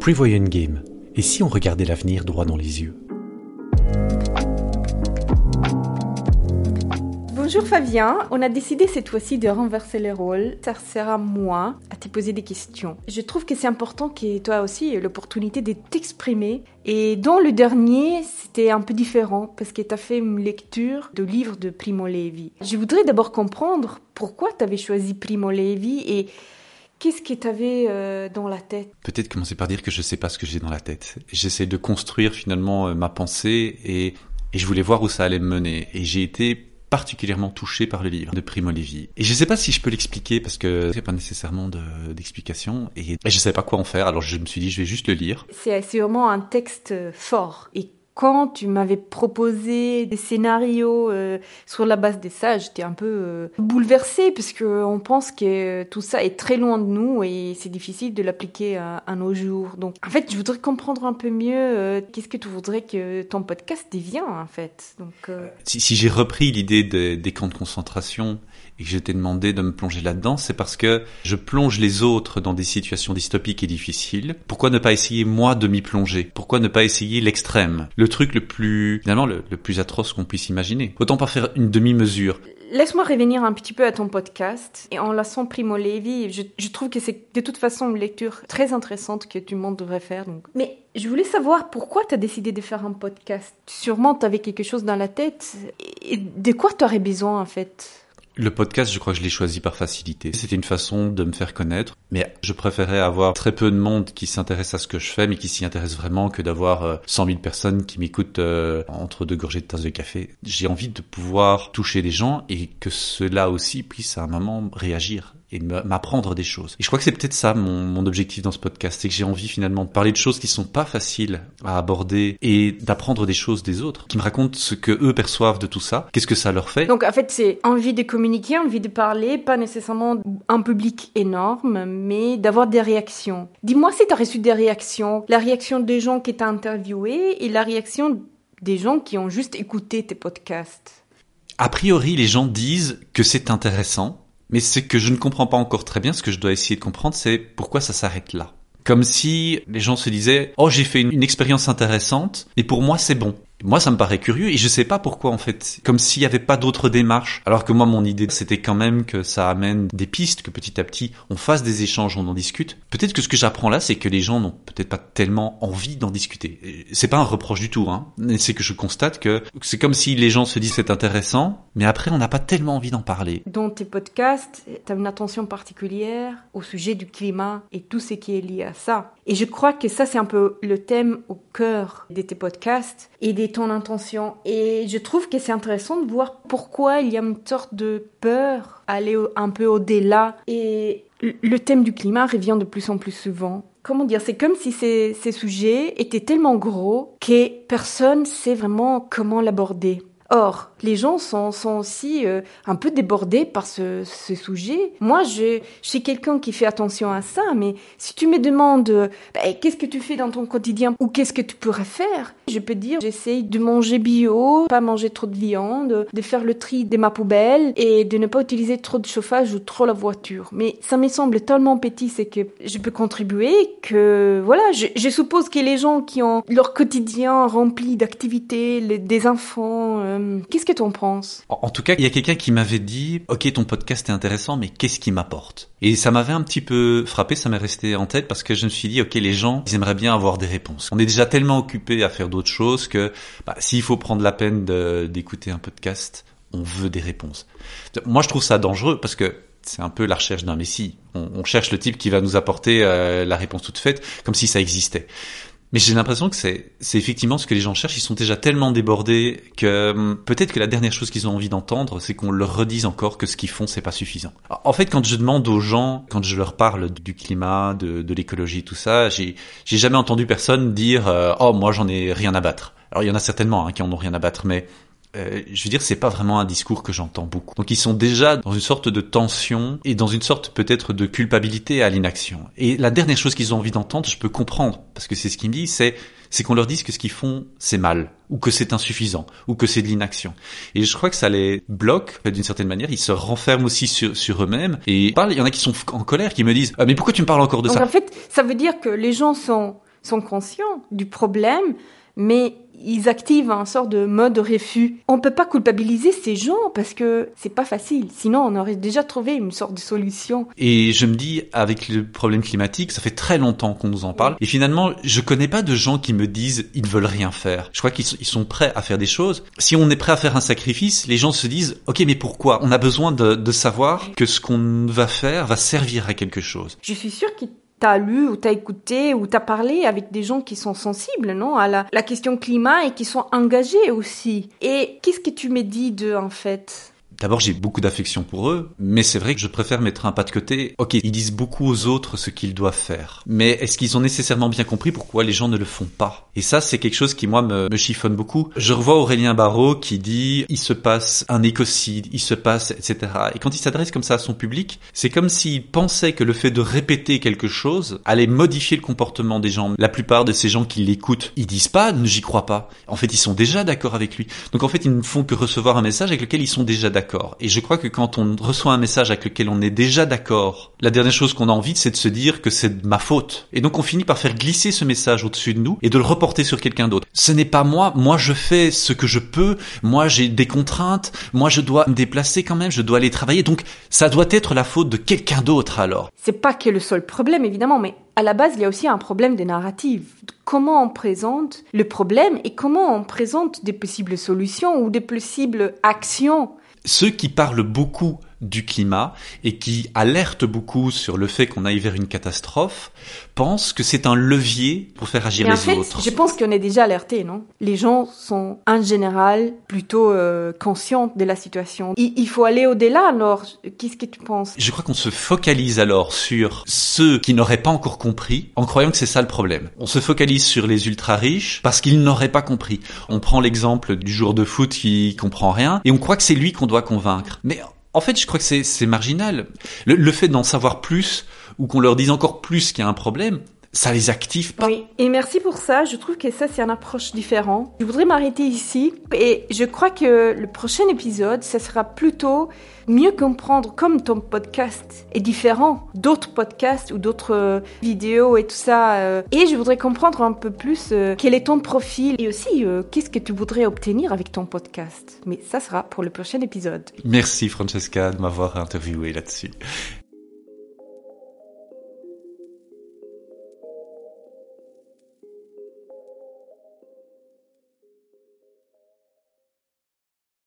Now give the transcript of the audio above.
Prevoyant Game. Et si on regardait l'avenir droit dans les yeux? Bonjour Fabien, on a décidé cette fois-ci de renverser les rôles. Ça sera moi à te poser des questions. Je trouve que c'est important que toi aussi aies l'opportunité de t'exprimer. Et dans le dernier, c'était un peu différent parce que tu as fait une lecture de livre de Primo Levi. Je voudrais d'abord comprendre pourquoi tu avais choisi Primo Levi et Qu'est-ce que tu avais euh, dans la tête? Peut-être commencer par dire que je ne sais pas ce que j'ai dans la tête. J'essaie de construire finalement euh, ma pensée et, et je voulais voir où ça allait me mener. Et j'ai été particulièrement touché par le livre de Primo Levi. Et je ne sais pas si je peux l'expliquer parce que c'est pas nécessairement d'explication et, et je savais pas quoi en faire. Alors je me suis dit je vais juste le lire. C'est vraiment un texte fort et quand tu m'avais proposé des scénarios euh, sur la base de ça, j'étais un peu euh, bouleversée parce que on pense que tout ça est très loin de nous et c'est difficile de l'appliquer à, nos jours. Donc, en fait, je voudrais comprendre un peu mieux euh, qu'est-ce que tu voudrais que ton podcast devienne en fait. Donc, si j'ai repris l'idée des camps de concentration et que je t'ai demandé de me plonger là-dedans, c'est parce que je plonge les autres dans des situations dystopiques et difficiles. Pourquoi ne pas essayer moi de m'y plonger? Pourquoi ne pas essayer l'extrême? Le truc le plus, finalement, le, plus atroce qu'on puisse imaginer. Autant pas faire une demi-mesure. Laisse-moi revenir un petit peu à ton podcast. Et en laissant Primo Levi, je, je trouve que c'est de toute façon une lecture très intéressante que tout le monde devrait faire. Mais je voulais savoir pourquoi tu as décidé de faire un podcast. Sûrement, tu avais quelque chose dans la tête. Et de quoi tu aurais besoin, en fait? Le podcast, je crois que je l'ai choisi par facilité. C'était une façon de me faire connaître, mais je préférais avoir très peu de monde qui s'intéresse à ce que je fais, mais qui s'y intéresse vraiment, que d'avoir 100 euh, 000 personnes qui m'écoutent euh, entre deux gorgées de tasse de café. J'ai envie de pouvoir toucher des gens et que ceux-là aussi puissent à un moment réagir et m'apprendre des choses. Et je crois que c'est peut-être ça mon, mon, objectif dans ce podcast, c'est que j'ai envie finalement de parler de choses qui sont pas faciles à aborder et d'apprendre des choses des autres, qui me racontent ce que eux perçoivent de tout ça, qu'est-ce que ça leur fait. Donc en fait c'est envie de communiquer, envie de parler, pas nécessairement un public énorme, mais d'avoir des réactions. Dis-moi si tu as reçu des réactions, la réaction des gens qui t'ont interviewé et la réaction des gens qui ont juste écouté tes podcasts. A priori, les gens disent que c'est intéressant, mais ce que je ne comprends pas encore très bien, ce que je dois essayer de comprendre, c'est pourquoi ça s'arrête là. Comme si les gens se disaient, oh j'ai fait une, une expérience intéressante, et pour moi c'est bon. Moi, ça me paraît curieux et je sais pas pourquoi en fait. Comme s'il y avait pas d'autres démarches. Alors que moi, mon idée, c'était quand même que ça amène des pistes, que petit à petit, on fasse des échanges, on en discute. Peut-être que ce que j'apprends là, c'est que les gens n'ont peut-être pas tellement envie d'en discuter. C'est pas un reproche du tout, hein. C'est que je constate que c'est comme si les gens se disent c'est intéressant, mais après, on n'a pas tellement envie d'en parler. Dans tes podcasts, tu as une attention particulière au sujet du climat et tout ce qui est lié à ça. Et je crois que ça, c'est un peu le thème au cœur de tes podcasts et ton intention. Et je trouve que c'est intéressant de voir pourquoi il y a une sorte de peur à aller un peu au-delà. Et le thème du climat revient de plus en plus souvent. Comment dire C'est comme si ces, ces sujets étaient tellement gros que personne sait vraiment comment l'aborder. Or, les gens sont, sont aussi euh, un peu débordés par ce, ce sujet. Moi, je, je suis quelqu'un qui fait attention à ça, mais si tu me demandes bah, qu'est-ce que tu fais dans ton quotidien ou qu'est-ce que tu pourrais faire, je peux dire j'essaye de manger bio, pas manger trop de viande, de faire le tri de ma poubelle et de ne pas utiliser trop de chauffage ou trop la voiture. Mais ça me semble tellement petit, c'est que je peux contribuer que voilà, je, je, suppose que les gens qui ont leur quotidien rempli d'activités, des enfants, euh, euh, qu'est-ce que tu en penses? En, tout cas, il y a quelqu'un qui m'avait dit "OK, ton podcast est intéressant, mais qu'est-ce qui m'apporte? Et ça m'avait un petit peu frappé, ça m'est resté en tête parce que je me suis dit "OK, les gens, ils aimeraient bien avoir des réponses. On est déjà tellement occupé à faire d'autres choses que bah, s'il faut prendre la peine d'écouter un podcast, on veut des réponses. Moi, je trouve ça dangereux parce que c'est un peu la recherche d'un messie. On, cherche le type qui va nous apporter euh, la réponse toute faite, comme si ça existait. Mais j'ai l'impression que c'est, effectivement ce que les gens cherchent. Ils sont déjà tellement débordés que hum, peut-être que la dernière chose qu'ils ont envie d'entendre, c'est qu'on leur redise encore que ce qu'ils font, c'est pas suffisant. En fait, quand je demande aux gens, quand je leur parle du climat, de, de l'écologie, tout ça, j'ai, j'ai jamais entendu personne dire euh, oh moi j'en ai rien à battre. Alors il y en a certainement hein, qui en ont rien à battre, mais euh, je veux dire, c'est pas vraiment un discours que j'entends beaucoup. Donc ils sont déjà dans une sorte de tension et dans une sorte peut-être de culpabilité à l'inaction. Et la dernière chose qu'ils ont envie d'entendre, je peux comprendre, parce que c'est ce qu'ils me disent, c'est c'est qu'on leur dise que ce qu'ils font c'est mal ou que c'est insuffisant ou que c'est de l'inaction. Et je crois que ça les bloque d'une certaine manière. Ils se renferment aussi sur, sur eux-mêmes et il y en a qui sont en colère, qui me disent ah, mais pourquoi tu me parles encore de Donc ça? En fait, ça veut dire que les gens sont sont conscients du problème, mais ils activent un sort de mode refus. On peut pas culpabiliser ces gens parce que c'est pas facile. Sinon, on aurait déjà trouvé une sorte de solution. Et je me dis, avec le problème climatique, ça fait très longtemps qu'on nous en parle. Et finalement, je connais pas de gens qui me disent, ils ne veulent rien faire. Je crois qu'ils sont prêts à faire des choses. Si on est prêt à faire un sacrifice, les gens se disent, ok, mais pourquoi? On a besoin de, de savoir que ce qu'on va faire va servir à quelque chose. Je suis sûre qu'ils t'as lu ou t'as écouté ou t'as parlé avec des gens qui sont sensibles, non, à la, question climat et qui sont engagés aussi. Et qu'est-ce que tu me dis d'eux en fait? D'abord, j'ai beaucoup d'affection pour eux, mais c'est vrai que je préfère mettre un pas de côté. Ok, ils disent beaucoup aux autres ce qu'ils doivent faire. Mais est-ce qu'ils ont nécessairement bien compris pourquoi les gens ne le font pas? Et ça, c'est quelque chose qui, moi, me, chiffonne beaucoup. Je revois Aurélien Barraud qui dit « il se passe un écocide, il se passe... » etc. Et quand il s'adresse comme ça à son public, c'est comme s'il pensait que le fait de répéter quelque chose allait modifier le comportement des gens. La plupart de ces gens qui l'écoutent, ils disent pas « j'y crois pas ». En fait, ils sont déjà d'accord avec lui. Donc en fait, ils ne font que recevoir un message avec lequel ils sont déjà d'accord. Et je crois que quand on reçoit un message avec lequel on est déjà d'accord, la dernière chose qu'on a envie, c'est de se dire que c'est de ma faute. Et donc on finit par faire glisser ce message au-dessus de nous et de le reporter sur quelqu'un d'autre. Ce n'est pas moi, moi je fais ce que je peux, moi j'ai des contraintes, moi je dois me déplacer quand même, je dois aller travailler, donc ça doit être la faute de quelqu'un d'autre alors. C'est pas que le seul problème évidemment, mais à la base, il y a aussi un problème de narrative. Comment on présente le problème et comment on présente des possibles solutions ou des possibles actions ceux qui parlent beaucoup du climat et qui alertent beaucoup sur le fait qu'on aille vers une catastrophe pensent que c'est un levier pour faire agir Mais les en fait, autres. Je pense qu'on est déjà alerté, non? Les gens sont en général plutôt euh, conscients de la situation. Il, il faut aller au-delà alors. Qu'est-ce que tu penses? Je crois qu'on se focalise alors sur ceux qui n'auraient pas encore compris en croyant que c'est ça le problème. On se focalise sur les ultra riches parce qu'ils n'auraient pas compris. On prend l'exemple du joueur de foot qui comprend rien et on croit que c'est lui qu'on doit convaincre. Mais en fait, je crois que c'est marginal. Le, fait d'en savoir plus ou qu'on leur dise encore plus qu'il y a un problème, ça les active pas. Oui, et merci pour ça. Je trouve que ça, c'est une approche différente. Je voudrais m'arrêter ici. Et je crois que le prochain épisode, ça sera plutôt mieux comprendre comme ton podcast est différent d'autres podcasts ou d'autres euh, vidéos et tout ça. euh, et je voudrais comprendre un peu plus euh, quel est ton profil et aussi qu'est-ce que tu voudrais obtenir avec ton podcast. Mais ça sera pour le prochain épisode. Merci Francesca de m'avoir interviewé là-dessus.